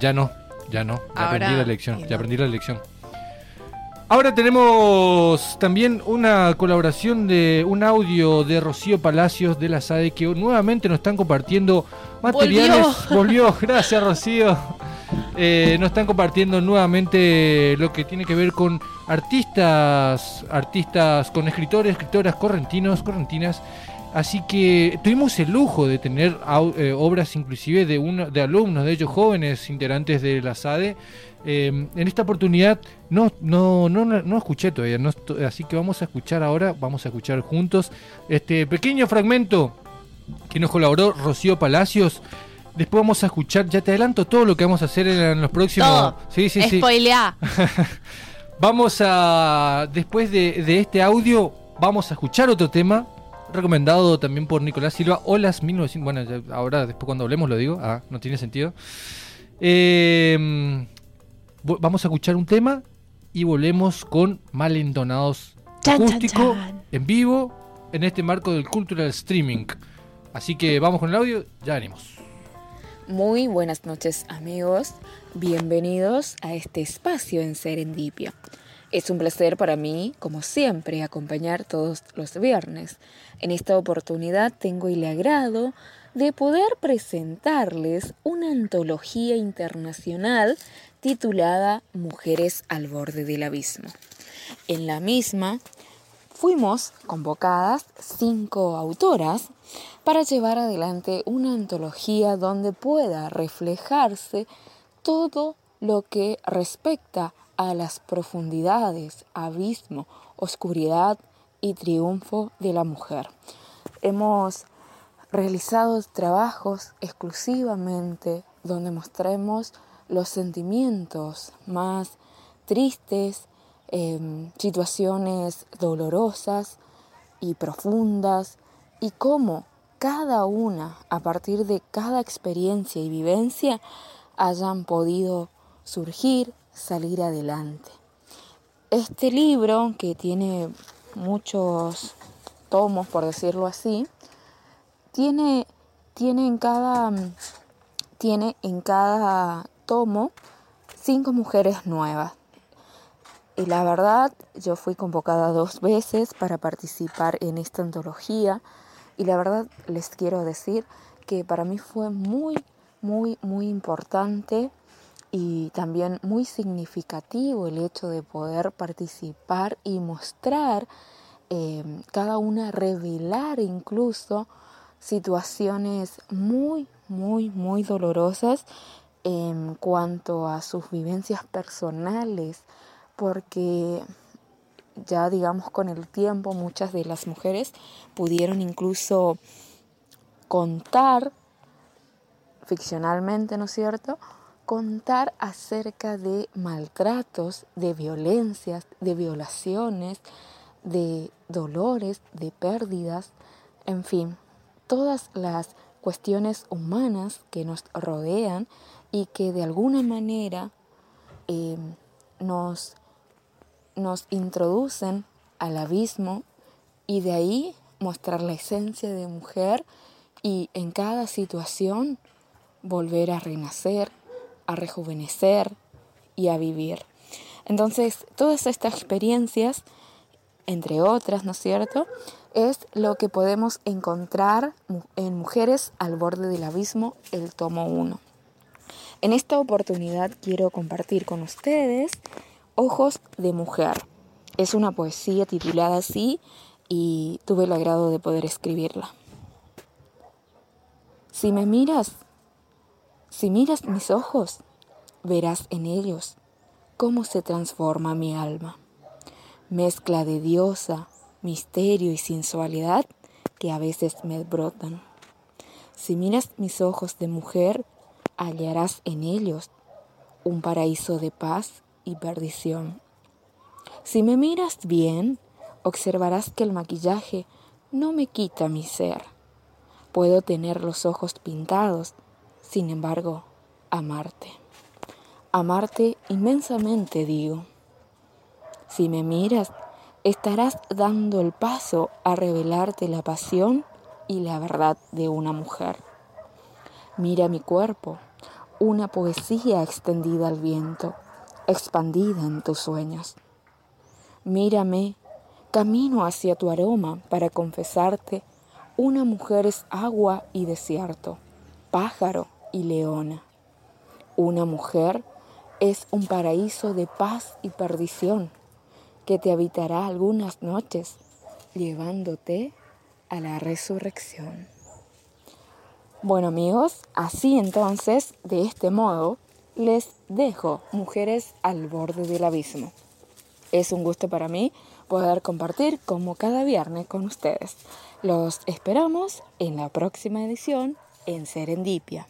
Ya no, ya no. Ya aprendí la lección. Ya aprendí la lección. Ahora tenemos también una colaboración de un audio de Rocío Palacios de la SADE que nuevamente nos están compartiendo materiales. Volvió, gracias Rocío. Eh, nos están compartiendo nuevamente lo que tiene que ver con artistas, artistas, con escritores, escritoras correntinos, correntinas. Así que tuvimos el lujo de tener eh, obras inclusive de, uno, de alumnos, de ellos jóvenes, integrantes de la SADE. Em, en esta oportunidad no, no, no, no escuché todavía, así que vamos a escuchar ahora, vamos a escuchar juntos este pequeño fragmento que nos colaboró Rocío Palacios. Después vamos a escuchar, ya te adelanto todo lo que vamos a hacer en los próximos. Todo. Sí, sí, sí. vamos a, después de, este audio, vamos a escuchar otro tema recomendado también por Nicolás Silva. Olas 1900. Bueno, ahora después cuando hablemos lo digo. Ah, no tiene sentido. Eh, vamos a escuchar un tema y volvemos con malentonados acústico en vivo en este marco del cultural streaming. Así que vamos con el audio, ya venimos. Muy buenas noches amigos, bienvenidos a este espacio en Serendipia. Es un placer para mí, como siempre, acompañar todos los viernes. En esta oportunidad tengo el agrado de poder presentarles una antología internacional titulada Mujeres al borde del abismo. En la misma fuimos convocadas cinco autoras para llevar adelante una antología donde pueda reflejarse todo lo que respecta a las profundidades, abismo, oscuridad y triunfo de la mujer. Hemos realizado trabajos exclusivamente donde mostremos los sentimientos más tristes, em, situaciones dolorosas y profundas, y cómo cada una, a partir de cada experiencia y vivencia, hayan podido surgir, salir adelante. Este libro, que tiene muchos tomos, por decirlo así, tiene, tiene en cada tiene en cada tomo cinco mujeres nuevas. Y la verdad, yo fui convocada dos veces para participar en esta antología y la verdad les quiero decir que para mí fue muy, muy, muy importante y también muy significativo el hecho de poder participar y mostrar eh, cada una, revelar incluso situaciones muy, muy, muy dolorosas en cuanto a sus vivencias personales, porque ya digamos con el tiempo muchas de las mujeres pudieron incluso contar ficcionalmente, ¿no es cierto? Contar acerca de maltratos, de violencias, de violaciones, de dolores, de pérdidas, en fin, todas las cuestiones humanas que nos rodean y que de alguna manera eh, nos, nos introducen al abismo y de ahí mostrar la esencia de mujer y en cada situación volver a renacer, a rejuvenecer y a vivir. Entonces, todas estas experiencias, entre otras, ¿no es cierto?, es lo que podemos encontrar en Mujeres al borde del abismo, el tomo 1. En esta oportunidad quiero compartir con ustedes Ojos de Mujer. Es una poesía titulada así y tuve el agrado de poder escribirla. Si me miras, si miras mis ojos, verás en ellos cómo se transforma mi alma. Mezcla de diosa, misterio y sensualidad que a veces me brotan. Si miras mis ojos de mujer, hallarás en ellos un paraíso de paz y perdición. Si me miras bien, observarás que el maquillaje no me quita mi ser. Puedo tener los ojos pintados, sin embargo, amarte. Amarte inmensamente, digo. Si me miras, estarás dando el paso a revelarte la pasión y la verdad de una mujer. Mira mi cuerpo, una poesía extendida al viento, expandida en tus sueños. Mírame, camino hacia tu aroma para confesarte, una mujer es agua y desierto, pájaro y leona. Una mujer es un paraíso de paz y perdición que te habitará algunas noches llevándote a la resurrección. Bueno amigos, así entonces, de este modo, les dejo Mujeres al borde del abismo. Es un gusto para mí poder compartir como cada viernes con ustedes. Los esperamos en la próxima edición en Serendipia.